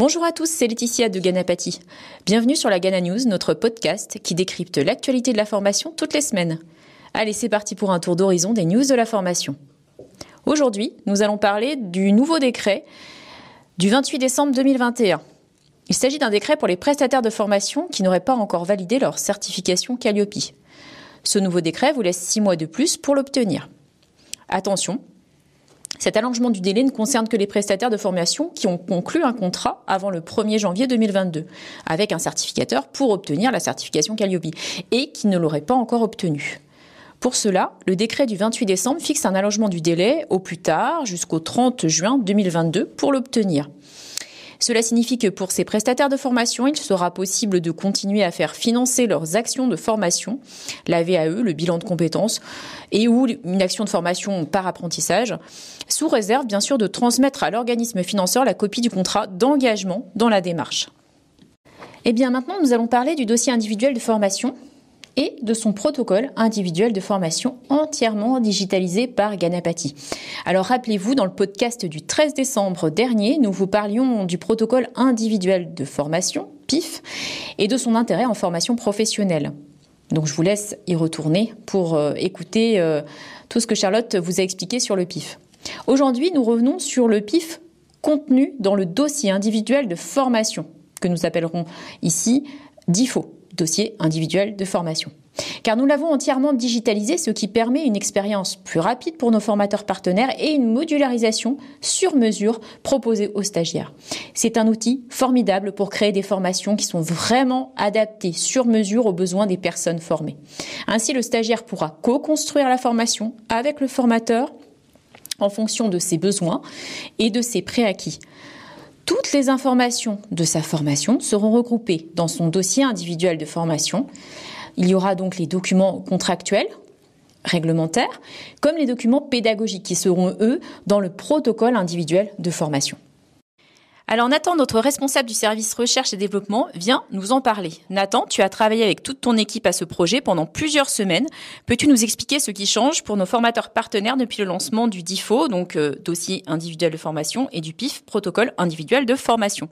Bonjour à tous, c'est Laetitia de Ganapati. Bienvenue sur la Gana News, notre podcast qui décrypte l'actualité de la formation toutes les semaines. Allez, c'est parti pour un tour d'horizon des news de la formation. Aujourd'hui, nous allons parler du nouveau décret du 28 décembre 2021. Il s'agit d'un décret pour les prestataires de formation qui n'auraient pas encore validé leur certification Calliope. Ce nouveau décret vous laisse six mois de plus pour l'obtenir. Attention, cet allongement du délai ne concerne que les prestataires de formation qui ont conclu un contrat avant le 1er janvier 2022 avec un certificateur pour obtenir la certification Calliope et qui ne l'auraient pas encore obtenu. Pour cela, le décret du 28 décembre fixe un allongement du délai au plus tard jusqu'au 30 juin 2022 pour l'obtenir. Cela signifie que pour ces prestataires de formation, il sera possible de continuer à faire financer leurs actions de formation, la VAE, le bilan de compétences, et ou une action de formation par apprentissage, sous réserve bien sûr de transmettre à l'organisme financeur la copie du contrat d'engagement dans la démarche. Et eh bien maintenant, nous allons parler du dossier individuel de formation et de son protocole individuel de formation entièrement digitalisé par Ganapati. Alors rappelez-vous, dans le podcast du 13 décembre dernier, nous vous parlions du protocole individuel de formation, PIF, et de son intérêt en formation professionnelle. Donc je vous laisse y retourner pour euh, écouter euh, tout ce que Charlotte vous a expliqué sur le PIF. Aujourd'hui, nous revenons sur le PIF contenu dans le dossier individuel de formation, que nous appellerons ici DIFO dossier individuel de formation. Car nous l'avons entièrement digitalisé, ce qui permet une expérience plus rapide pour nos formateurs partenaires et une modularisation sur mesure proposée aux stagiaires. C'est un outil formidable pour créer des formations qui sont vraiment adaptées sur mesure aux besoins des personnes formées. Ainsi, le stagiaire pourra co-construire la formation avec le formateur en fonction de ses besoins et de ses préacquis. Toutes les informations de sa formation seront regroupées dans son dossier individuel de formation. Il y aura donc les documents contractuels, réglementaires, comme les documents pédagogiques qui seront, eux, dans le protocole individuel de formation. Alors Nathan, notre responsable du service recherche et développement, vient nous en parler. Nathan, tu as travaillé avec toute ton équipe à ce projet pendant plusieurs semaines. Peux-tu nous expliquer ce qui change pour nos formateurs partenaires depuis le lancement du DIFO, donc euh, dossier individuel de formation, et du PIF, protocole individuel de formation?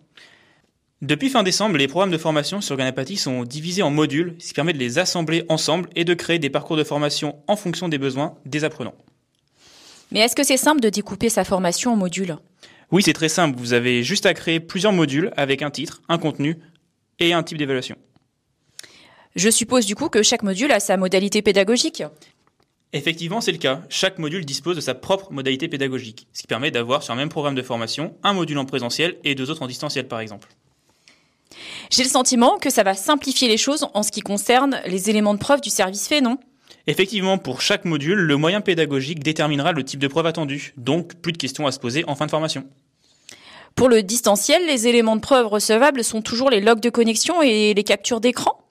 Depuis fin décembre, les programmes de formation sur Ganapati sont divisés en modules, ce qui permet de les assembler ensemble et de créer des parcours de formation en fonction des besoins des apprenants. Mais est-ce que c'est simple de découper sa formation en modules? Oui, c'est très simple. Vous avez juste à créer plusieurs modules avec un titre, un contenu et un type d'évaluation. Je suppose du coup que chaque module a sa modalité pédagogique. Effectivement, c'est le cas. Chaque module dispose de sa propre modalité pédagogique, ce qui permet d'avoir sur un même programme de formation un module en présentiel et deux autres en distanciel par exemple. J'ai le sentiment que ça va simplifier les choses en ce qui concerne les éléments de preuve du service fait, non? Effectivement, pour chaque module, le moyen pédagogique déterminera le type de preuve attendu, donc plus de questions à se poser en fin de formation. Pour le distanciel, les éléments de preuve recevables sont toujours les logs de connexion et les captures d'écran?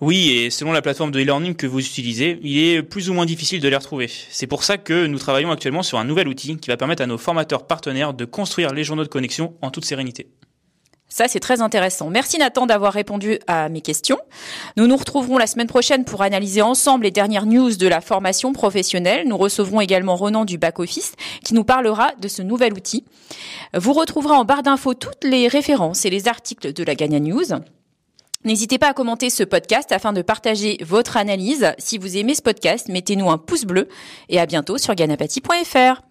Oui, et selon la plateforme de e-learning que vous utilisez, il est plus ou moins difficile de les retrouver. C'est pour ça que nous travaillons actuellement sur un nouvel outil qui va permettre à nos formateurs partenaires de construire les journaux de connexion en toute sérénité. Ça, c'est très intéressant. Merci Nathan d'avoir répondu à mes questions. Nous nous retrouverons la semaine prochaine pour analyser ensemble les dernières news de la formation professionnelle. Nous recevrons également Ronan du back-office qui nous parlera de ce nouvel outil. Vous retrouverez en barre d'infos toutes les références et les articles de la Gagna News. N'hésitez pas à commenter ce podcast afin de partager votre analyse. Si vous aimez ce podcast, mettez-nous un pouce bleu et à bientôt sur ganapati.fr.